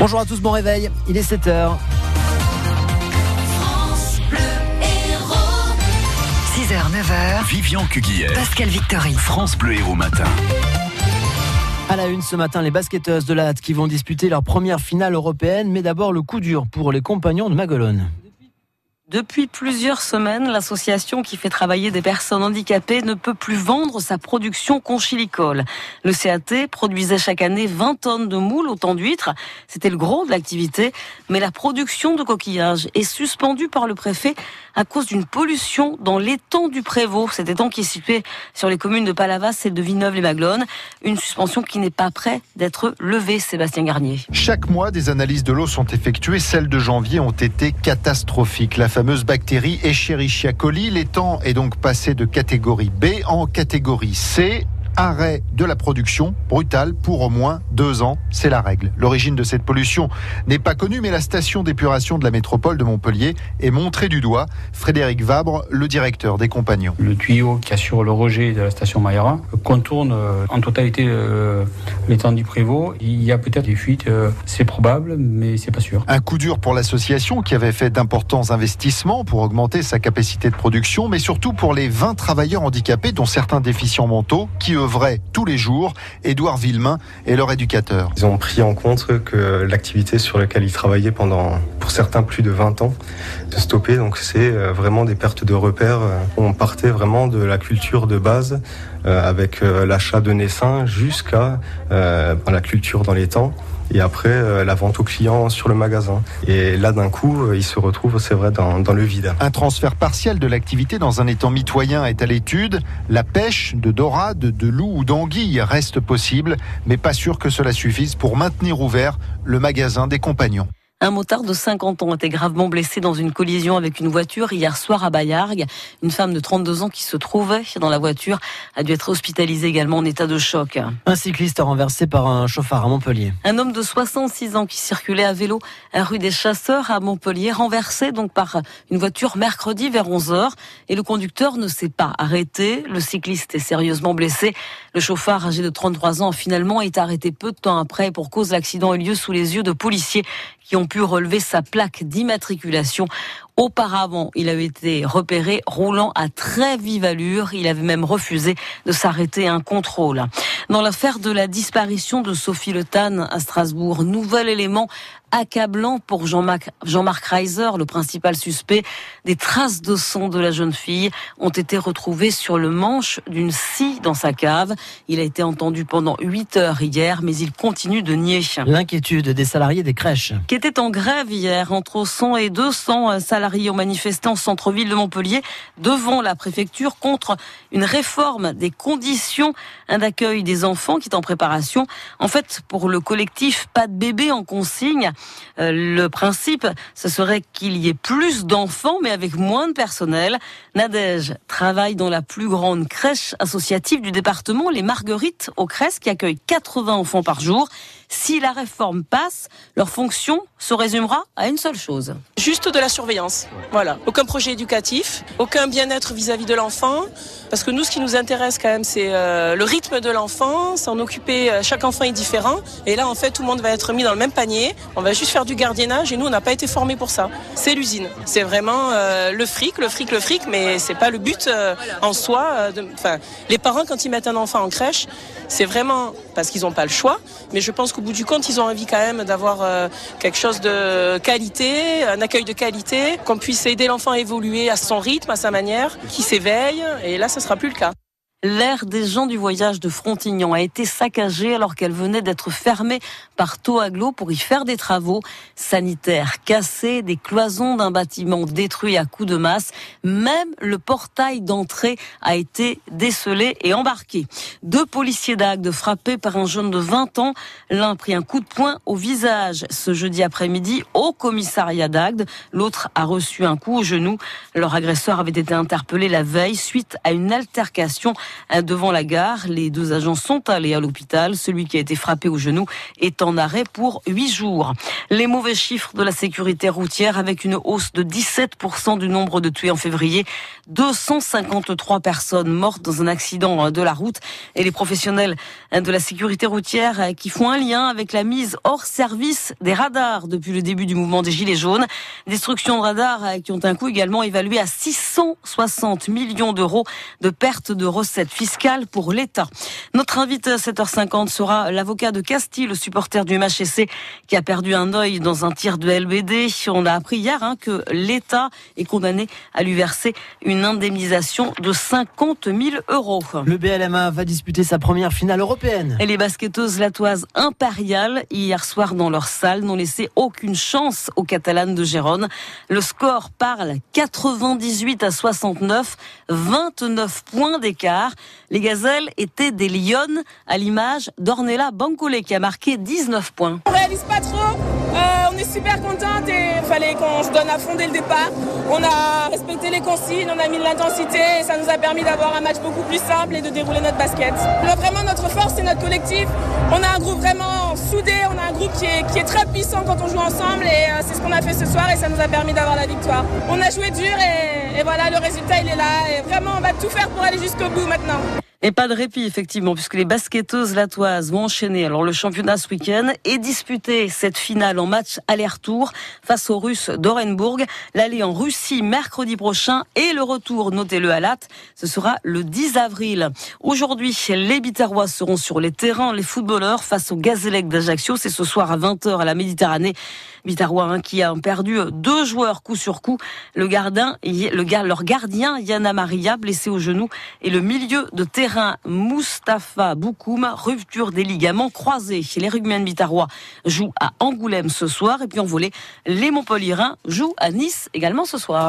Bonjour à tous, bon réveil. Il est 7h. 6h, 9h. Vivian Cuguière. Pascal Victory. France Bleu Héros Matin. À la une ce matin, les basketteuses de la Hatte qui vont disputer leur première finale européenne, mais d'abord le coup dur pour les compagnons de Magolone. Depuis plusieurs semaines, l'association qui fait travailler des personnes handicapées ne peut plus vendre sa production conchilicole. Le CAT produisait chaque année 20 tonnes de moules autant d'huîtres. C'était le gros de l'activité. Mais la production de coquillages est suspendue par le préfet à cause d'une pollution dans l'étang du Prévost. Cet étang qui est situé sur les communes de Palavas et de Villeneuve-les-Maglones. Une suspension qui n'est pas prête d'être levée, Sébastien Garnier. Chaque mois, des analyses de l'eau sont effectuées. Celles de janvier ont été catastrophiques. Fameuse bactérie Escherichia coli, l'étang est donc passé de catégorie B en catégorie C arrêt de la production brutale pour au moins deux ans. C'est la règle. L'origine de cette pollution n'est pas connue, mais la station d'épuration de la métropole de Montpellier est montrée du doigt. Frédéric Vabre, le directeur des compagnons. Le tuyau qui assure le rejet de la station Mayara contourne euh, en totalité euh, l'étang du Prévost. Il y a peut-être des fuites, euh, c'est probable, mais c'est pas sûr. Un coup dur pour l'association qui avait fait d'importants investissements pour augmenter sa capacité de production, mais surtout pour les 20 travailleurs handicapés, dont certains déficients mentaux, qui œuvraient tous les jours. Édouard Villemain est leur éducateur. Ils ont pris en compte que l'activité sur laquelle ils travaillaient pendant, pour certains, plus de 20 ans, de stopper. Donc c'est vraiment des pertes de repères. On partait vraiment de la culture de base, euh, avec euh, l'achat de naissins jusqu'à euh, la culture dans les temps et après euh, la vente aux clients sur le magasin. Et là, d'un coup, euh, ils se retrouvent, c'est vrai, dans, dans, le vide. Un transfert partiel de l'activité dans un étang mitoyen est à l'étude. La pêche de dorade, de loup ou d'anguille reste possible, mais pas sûr que cela suffise pour maintenir ouvert le magasin des compagnons. Un motard de 50 ans été gravement blessé dans une collision avec une voiture hier soir à Bayargues. Une femme de 32 ans qui se trouvait dans la voiture a dû être hospitalisée également en état de choc. Un cycliste renversé par un chauffard à Montpellier. Un homme de 66 ans qui circulait à vélo à rue des Chasseurs à Montpellier, renversé donc par une voiture mercredi vers 11 h et le conducteur ne s'est pas arrêté. Le cycliste est sérieusement blessé. Le chauffard âgé de 33 ans finalement est arrêté peu de temps après pour cause l'accident a eu lieu sous les yeux de policiers qui ont pu relever sa plaque d'immatriculation. Auparavant, il avait été repéré roulant à très vive allure. Il avait même refusé de s'arrêter à un contrôle. Dans l'affaire de la disparition de Sophie Le Tan à Strasbourg, nouvel élément accablant pour Jean-Marc Jean Reiser, le principal suspect. Des traces de sang de la jeune fille ont été retrouvées sur le manche d'une scie dans sa cave. Il a été entendu pendant 8 heures hier, mais il continue de nier. L'inquiétude des salariés des crèches. Qui en grève hier, entre 100 et 200 salariés ont manifesté en centre-ville de Montpellier devant la préfecture contre une réforme des conditions d'accueil des enfants qui est en préparation. En fait, pour le collectif Pas de bébé en consigne, euh, le principe, ce serait qu'il y ait plus d'enfants, mais avec moins de personnel. Nadège travaille dans la plus grande crèche associative du département, les Marguerites au Crèche, qui accueille 80 enfants par jour. Si la réforme passe, leur fonction se résumera à une seule chose. Juste de la surveillance. Voilà. Aucun projet éducatif, aucun bien-être vis-à-vis de l'enfant. Parce que nous, ce qui nous intéresse quand même, c'est euh, le rythme de l'enfant, s'en occuper. Euh, chaque enfant est différent. Et là, en fait, tout le monde va être mis dans le même panier. On va juste faire du gardiennage et nous, on n'a pas été formés pour ça. C'est l'usine. C'est vraiment euh, le fric, le fric, le fric, mais c'est pas le but en soi. Enfin, les parents, quand ils mettent un enfant en crèche, c'est vraiment parce qu'ils n'ont pas le choix. Mais je pense qu'au bout du compte, ils ont envie quand même d'avoir quelque chose de qualité, un accueil de qualité, qu'on puisse aider l'enfant à évoluer à son rythme, à sa manière, qui s'éveille. Et là, sera plus le cas. L'aire des gens du voyage de Frontignan a été saccagée alors qu'elle venait d'être fermée par Toaglo pour y faire des travaux sanitaires cassés, des cloisons d'un bâtiment détruit à coups de masse. Même le portail d'entrée a été décelé et embarqué. Deux policiers d'Agde frappés par un jeune de 20 ans. L'un pris un coup de poing au visage ce jeudi après-midi au commissariat d'Agde. L'autre a reçu un coup au genou. Leur agresseur avait été interpellé la veille suite à une altercation devant la gare. Les deux agents sont allés à l'hôpital. Celui qui a été frappé au genou est en arrêt pour huit jours. Les mauvais chiffres de la sécurité routière avec une hausse de 17% du nombre de tués en février. 253 personnes mortes dans un accident de la route et les professionnels de la sécurité routière qui font un lien avec la mise hors service des radars depuis le début du mouvement des Gilets jaunes. Destruction de radars qui ont un coût également évalué à 660 millions d'euros de pertes de recettes fiscales pour l'État. Notre invité à 7h50 sera l'avocat de Castille, le supporter du MHSC qui a perdu un œil dans un tir de LBD. On a appris hier hein, que l'État est condamné à lui verser une indemnisation de 50 000 euros. Le BLMA va disputer sa première finale européenne. Et les basketteuses latoises impériales, hier soir dans leur salle, n'ont laissé aucune chance aux Catalanes de Gérone. Le score parle 98 à 69, 29 points d'écart. Les gazelles étaient des lionnes, à l'image d'Ornella Bancolé qui a marqué 19 points. On réalise pas trop, euh, on est super contente et il fallait qu'on se donne à fond dès le départ. On a respecté les consignes, on a mis de l'intensité et ça nous a permis d'avoir un match beaucoup plus simple et de dérouler notre basket. vraiment notre force c'est notre collectif. On a un groupe vraiment soudé, qui est très puissant quand on joue ensemble et euh, c'est ce qu'on a fait ce soir et ça nous a permis d'avoir la victoire. On a joué dur et, et voilà, le résultat il est là et vraiment on va tout faire pour aller jusqu'au bout maintenant. Et pas de répit, effectivement, puisque les basketteuses latoises vont enchaîner alors le championnat ce week-end et disputer cette finale en match aller-retour face aux Russes d'Orenburg. L'aller en Russie mercredi prochain et le retour, notez-le à l'AT, ce sera le 10 avril. Aujourd'hui, les Bitarois seront sur les terrains, les footballeurs face au Gazélec d'Ajaccio. C'est ce soir à 20h à la Méditerranée. Bitarois hein, qui a perdu deux joueurs coup sur coup. Le gardien, le, leur gardien Yana Maria blessé au genou et le milieu de terrain Mustapha Boukoum rupture des ligaments croisés. Les rugbymen bitarois jouent à Angoulême ce soir et puis en volée, les Montpellierins jouent à Nice également ce soir.